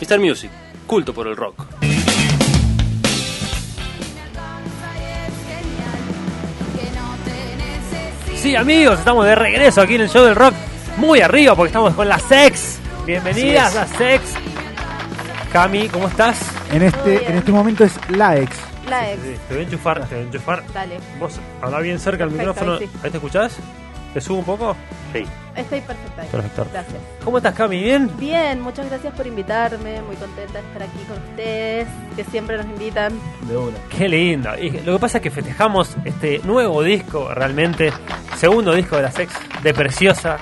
Mr. Music, culto por el rock. Sí, amigos, estamos de regreso aquí en el show del rock, muy arriba porque estamos con la Sex. Bienvenidas a Sex. Cami, ¿cómo estás? En este, en este momento es la ex. La ex. Sí, te voy a enchufar, te voy a enchufar. Dale. Vos habla bien cerca del Perfecto, micrófono. ahí sí. ¿Ahí te escuchás? ¿Te subo un poco? Sí. Estoy perfecta. ahí. Perfecto. Gracias. ¿Cómo estás, Cami? ¿Bien? Bien, muchas gracias por invitarme. Muy contenta de estar aquí con ustedes, que siempre nos invitan. De una. Qué lindo. Y lo que pasa es que festejamos este nuevo disco, realmente. Segundo disco de la Sex, de Preciosa.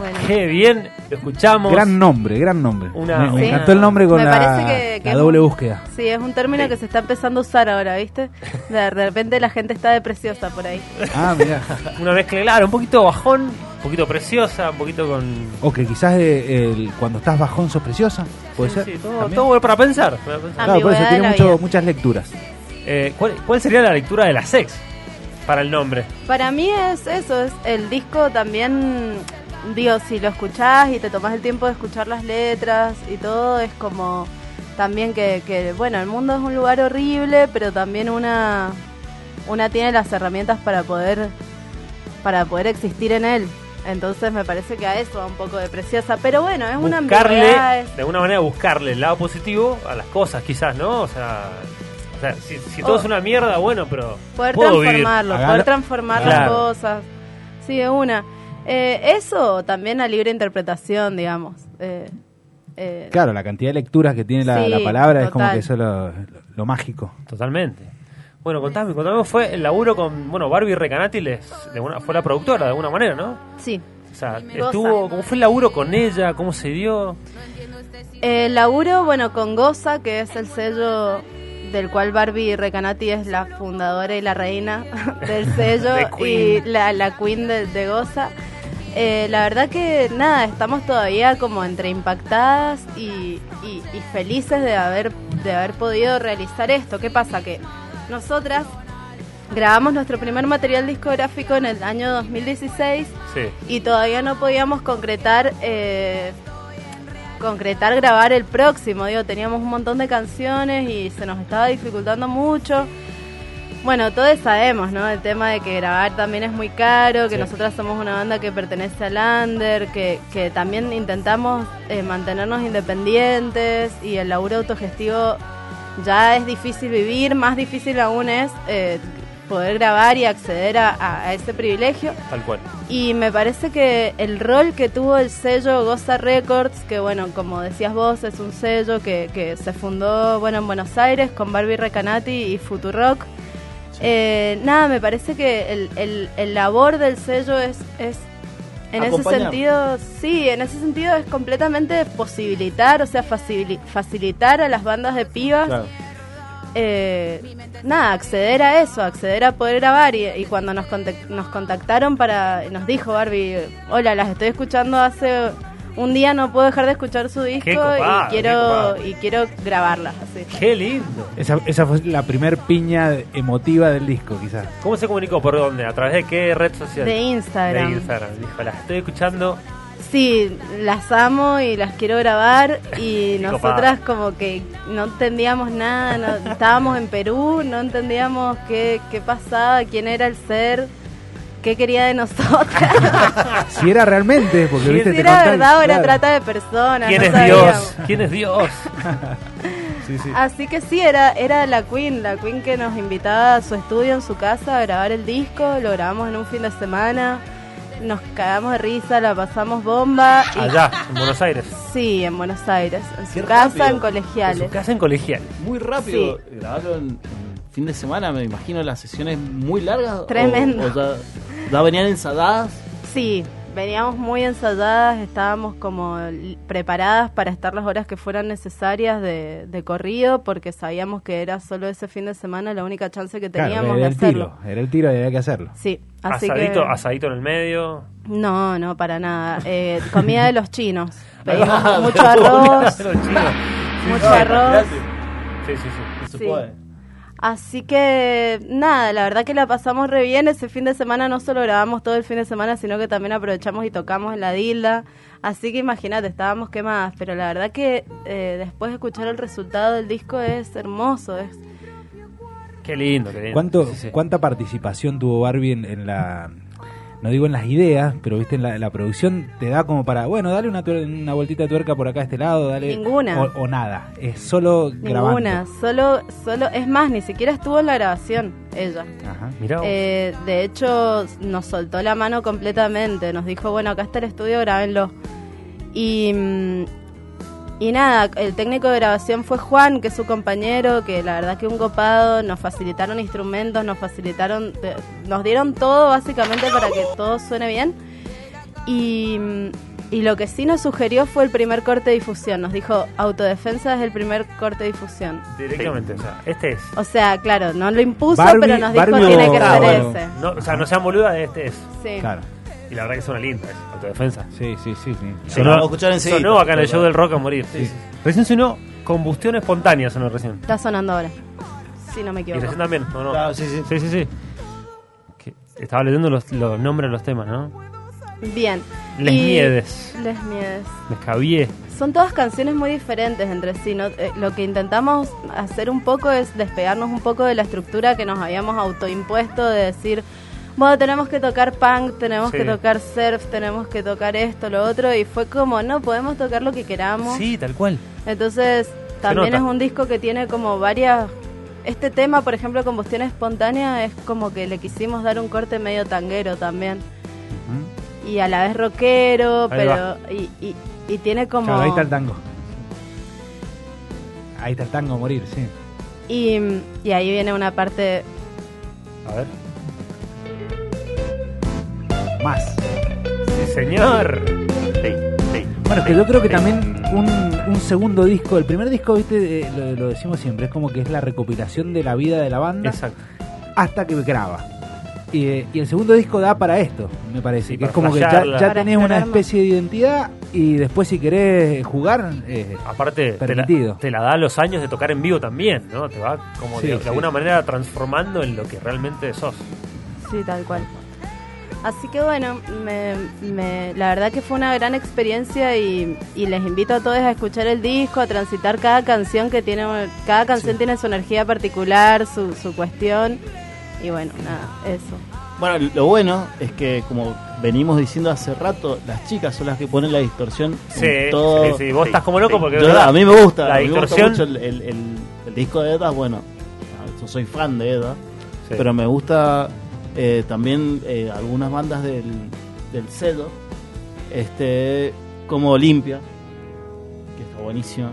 Bueno, Qué bien, lo escuchamos. Gran nombre, gran nombre. Una- me, me Sí. encantó el nombre con Me la, parece que- que la es doble un- búsqueda. sí, es un término que se está empezando a usar ahora, ¿viste? De repente la gente está de preciosa por ahí. Ah, mira. Una mezcla, claro, un poquito bajón, un poquito preciosa, un poquito con. O que quizás eh, el- cuando estás bajón sos preciosa. Puede Sí, ser. sí, todo, todo para pensar. para pensar. Ah, Claro, por eso tiene mucho- muchas lecturas. Eh, ¿cuál, cuál sería la lectura de la Sex para el nombre? Para mí es eso, es el disco también, digo, si lo escuchás y te tomás el tiempo de escuchar las letras y todo, es como también que, que, bueno, el mundo es un lugar horrible, pero también una, una tiene las herramientas para poder, para poder existir en él. Entonces me parece que a eso va un poco de preciosa, pero bueno, es una Buscarle, es- de alguna manera, buscarle el lado positivo a las cosas, quizás, ¿no? O sea, o sea si, si todo Oh. es una mierda, bueno, pero. poder puedo transformarlo, poder transformar las cosas. Sí, de una. Eh, eso también a libre interpretación, digamos. Eh, eh, Claro, la cantidad de lecturas que tiene la, Sí, la palabra es como que eso es lo, lo- lo mágico. Totalmente. Bueno, contame, contame, cómo fue el laburo con, bueno, Barbie Recanati les, de una, fue la productora de alguna manera, ¿no? sí. O sea, estuvo, ¿cómo fue el laburo con ella? ¿Cómo se dio? El laburo, bueno, con Goza, que es el sello del cual Barbie Recanati es la fundadora y la reina del sello The y la, la queen de, de Goza. Eh, la verdad que nada, estamos todavía como entre impactadas y, y- y felices de haber, de haber podido realizar esto. ¿Qué pasa? Que nosotras grabamos nuestro primer material discográfico en el año 2016 Sí. y todavía no podíamos concretar eh, concretar grabar el próximo digo teníamos un montón de canciones y se nos estaba dificultando mucho bueno todos sabemos no el tema de que grabar también es muy caro que Sí. nosotras somos una banda que pertenece al under que, que también intentamos eh, mantenernos independientes y el laburo autogestivo ya es difícil vivir más difícil aún es eh, poder grabar y acceder a- a- ese privilegio Tal cual. y me parece que el rol que tuvo el sello Goza Records, que bueno, como decías vos, es un sello que, que se fundó bueno en Buenos Aires con Barbie Recanati y Futurock. Eh, nada, me parece que el, el, el labor del sello es, es en ese sentido, sí, en ese sentido es completamente posibilitar, o sea, facili- facilitar a las bandas de pibas Claro. eh, nada, acceder a eso, acceder a poder grabar. Y, y cuando nos, nos contactaron para, nos dijo Barbie, hola, las estoy escuchando hace un día, no puedo dejar de escuchar su disco copado, y quiero y quiero grabarlas, así. Qué lindo. Esa, esa fue la primer piña emotiva del disco, quizás. ¿Cómo se comunicó? ¿Por dónde? ¿A través de qué red social? De Instagram. De Instagram. Dijo, las estoy escuchando. Sí, las amo y las quiero grabar y Qué nosotras como que no entendíamos nada, no- estábamos en Perú, no entendíamos qué, qué pasaba, quién era el ser, qué quería de nosotras. Si era realmente, porque viste, si te era verdad o era claro. trata de personas. ¿Quién no es sabíamos. Dios? ¿Quién es Dios? Sí, sí. Así que sí, era, era la Queen, la Queen que nos invitaba a su estudio en su casa a grabar el disco, lo grabamos en un fin de semana, nos cagamos de risa, la pasamos bomba. y- Allá, en Buenos Aires. Sí, en Buenos Aires, en su Qué casa, rápido. en En su colegiales. casa en colegial. Muy rápido. Grabarlo en, en fin de semana, me imagino las sesiones muy largas. o- Tremendo. O, ya, ya venían ensadadas. Sí, veníamos muy ensayadas, estábamos como preparadas para estar las horas que fueran necesarias de, de corrido, porque sabíamos que era solo ese fin de semana la única chance que Claro, teníamos era de el hacerlo. tiro, era el tiro y había que hacerlo. Sí, así Asadito, que... asadito en el medio. No, no, para nada. Eh, comida de los chinos. Ah, Pedimos mucho arroz, mucho arroz. Sí, sí, sí. Así que nada, la verdad que la pasamos re bien. Ese fin de semana no solo grabamos todo el fin de semana, sino que también aprovechamos y tocamos en la Dilda. Así que imagínate, estábamos quemadas. Pero la verdad que eh, después de escuchar el resultado del disco es hermoso. Es, Qué lindo, qué lindo. ¿Cuánto, Sí, sí. ¿Cuánta participación tuvo Barbie en, en la... No digo en las ideas, pero viste en la, producción te da como para, bueno, dale una, una vueltita de tuerca por acá a este lado, dale... Ninguna. O, o nada, es solo grabando. ninguna. Solo, solo, es más, ni siquiera estuvo en la grabación ella. Ajá. Mirá. Eh, de hecho, nos soltó la mano completamente. Nos dijo, bueno, acá está el estudio, grábenlo. Y, mm, y nada, el técnico de grabación fue Juan, que es su compañero, que la verdad que un copado, nos facilitaron instrumentos, nos facilitaron, nos dieron todo básicamente para que todo suene bien. Y, y lo que sí nos sugirió fue el primer corte de difusión. Nos dijo, autodefensa es el primer corte de difusión. Directamente, o sea, este es. O sea, claro, no lo impuso, Barbie- pero nos dijo, Barbie tiene que ser ese. No, o sea, no sean boludas, este es. Sí. Claro. Y la verdad que suena linda, es autodefensa. Sí, sí, sí. sí. A escuchar enseguida. Sonó acá en el show del rock a morir. Recién sonó combustión espontánea, sonó recién. Está sonando ahora. Si no me Y equivoco. recién también, ¿o no? Claro, sí, sí. Sí, sí, sí. Que- estaba leyendo los, los nombres de los temas, ¿no? Bien. Les Y- Miedes, Les Miedes. Les Cabié. Son todas canciones muy diferentes entre sí. ¿no? Eh, lo que intentamos hacer un poco es despegarnos un poco de la estructura que nos habíamos autoimpuesto de decir, bueno, tenemos que tocar punk, tenemos Sí. que tocar surf, tenemos que tocar esto, lo otro. Y fue como, no, podemos tocar lo que queramos. Sí, tal cual. Entonces, también es un disco que tiene como varias... Este tema, por ejemplo, Combustión Espontánea, es como que le quisimos dar un corte medio tanguero también. Y a la vez rockero, Ahí pero... Y, y, y tiene como... Claro, ahí está el tango. Ahí está el tango a morir, sí. Y, y ahí viene una parte... A ver. Más. Sí, señor. Sí, sí. Bueno, es que yo creo que también un, un segundo disco, el primer disco, viste, eh, lo, lo decimos siempre, es como que es la recopilación de la vida de la banda Exacto. hasta que graba. Y, eh, y el segundo disco da para esto, me parece, Sí, que es como que ya, ya tenés una especie de identidad y después si querés jugar, eh, Aparte, te la, Permitido. te la da los años de tocar en vivo también, ¿no? Te va como Sí, de, de sí. alguna manera transformando en lo que realmente sos. Sí, tal cual. Así que bueno, me, me- la verdad que fue una gran experiencia y, y les invito a todos a escuchar el disco, a transitar cada canción que tiene, cada canción tiene su energía particular, su, su cuestión y bueno, nada, eso. Bueno, lo bueno es que, como venimos diciendo hace rato, las chicas son las que ponen la distorsión Sí, en todo. sí, sí, vos estás como loco porque Yo- verdad, a mí me gusta, la a mí me gusta distorsión- mucho el, el- el- el disco de Eda. Bueno, yo soy fan de Eda, Sí. pero me gusta eh, también eh, algunas bandas del, del Cedo, este, como Olimpia, que está buenísima.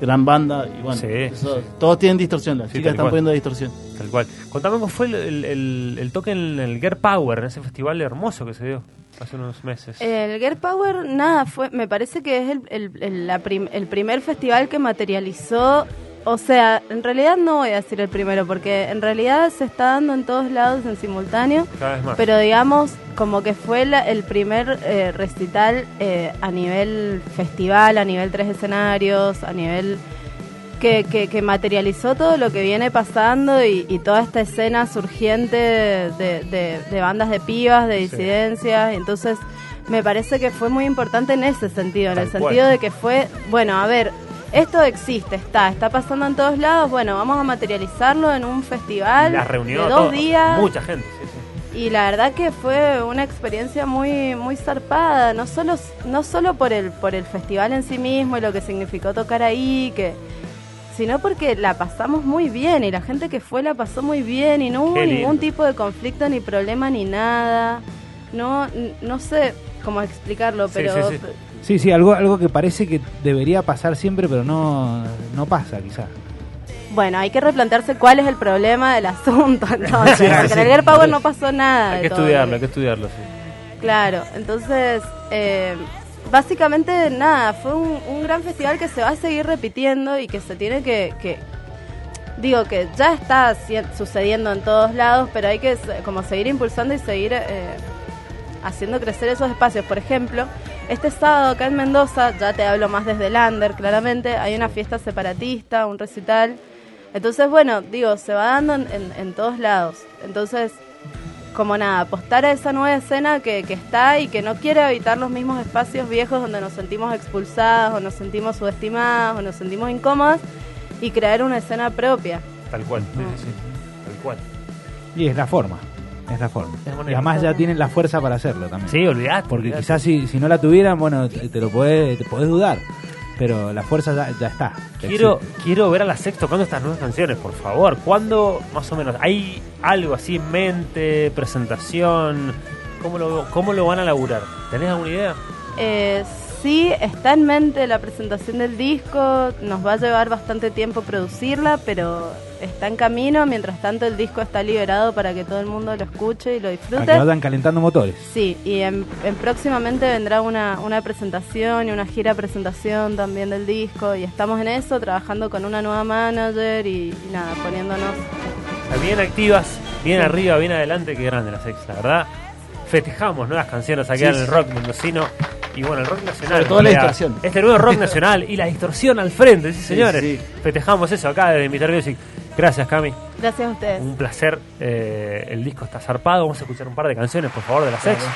Gran banda, y bueno, Sí, eso- sí. todos tienen distorsión, las Sí, chicas tal están cual. poniendo distorsión. Tal cual. Contame cómo fue el, el- el- el toque en el Girl Power, en ese festival hermoso que se dio hace unos meses. El Girl Power, nada, fue, me parece que es el, el- el- la prim- el primer festival que materializó, o sea, en realidad no voy a decir el primero, porque en realidad se está dando en todos lados en simultáneo, Cada vez más. pero digamos como que fue la- el primer eh, recital eh, a nivel festival, a nivel tres escenarios, a nivel que, que, que materializó todo lo que viene pasando y, y toda esta escena surgiente de, de- de bandas de pibas, de Sí. disidencias. Entonces, me parece que fue muy importante en ese sentido, en el cual. sentido de que fue, bueno, a ver, esto existe, está, está pasando en todos lados, bueno, vamos a materializarlo en un festival las reunió de dos todo- días. Mucha gente, sí, sí. Y la verdad que fue una experiencia muy muy zarpada, no solo no solo por el por el festival en sí mismo y lo que significó tocar ahí, que sino porque la pasamos muy bien y la gente que fue la pasó muy bien y no hubo ningún tipo de conflicto ni problema ni nada. No no sé cómo explicarlo, pero sí, sí. Sí, algo, algo que parece que debería pasar siempre, pero no, no pasa quizás. bueno, hay que replantearse cuál es el problema del asunto entonces, Sí, porque sí. en el Power no pasó nada. Hay que estudiarlo, hay que estudiarlo, sí. Claro, entonces, eh, básicamente nada, fue un, un gran festival que se va a seguir repitiendo y que se tiene que, que- digo que ya está sucediendo en todos lados, pero hay que como seguir impulsando y seguir eh, haciendo crecer esos espacios. Por ejemplo, este sábado acá en Mendoza, ya te hablo más desde el under, claramente, hay una fiesta separatista, un recital. Entonces, bueno, digo, se va dando en, en- en todos lados. Entonces, como nada, apostar a esa nueva escena que, que está y que no quiere habitar los mismos espacios viejos donde nos sentimos expulsadas o nos sentimos subestimadas o nos sentimos incómodas y crear una escena propia. Tal cual. Tal cual. Y es la forma. Es la forma. Y además ya tienen la fuerza para hacerlo también. Sí, olvidate. Porque olvidate. quizás si, si no la tuvieran, bueno, te, te lo podés, te podés dudar. Pero la fuerza ya, ya está. Quiero, Existe. quiero ver a la Sex tocando estas nuevas canciones, por favor. ¿Cuándo, más o menos, hay algo así en mente, presentación? ¿Cómo lo, cómo lo van a laburar? ¿Tenés alguna idea? Eh, sí, está en mente la presentación del disco, nos va a llevar bastante tiempo producirla, pero está en camino, mientras tanto el disco está liberado para que todo el mundo lo escuche y lo Para que disfrute. vayan calentando motores. Sí, y en, en próximamente vendrá una, una presentación y una gira presentación también del disco y estamos en eso, trabajando con una nueva manager y, y nada, poniéndonos... Bien activas, bien arriba, bien adelante, qué grande la Sex, la verdad. Festejamos nuevas canciones aquí Sí, en el rock mendocino. Y bueno, el rock nacional. Sobre todo la distorsión. Este nuevo rock nacional y la distorsión al frente, sí, señores. sí. Festejamos eso acá desde Invitar Music. Gracias, Cami. Gracias a ustedes. Un placer. Eh, el disco está zarpado. Vamos a escuchar un par de canciones, por favor, de la Sex. Claro.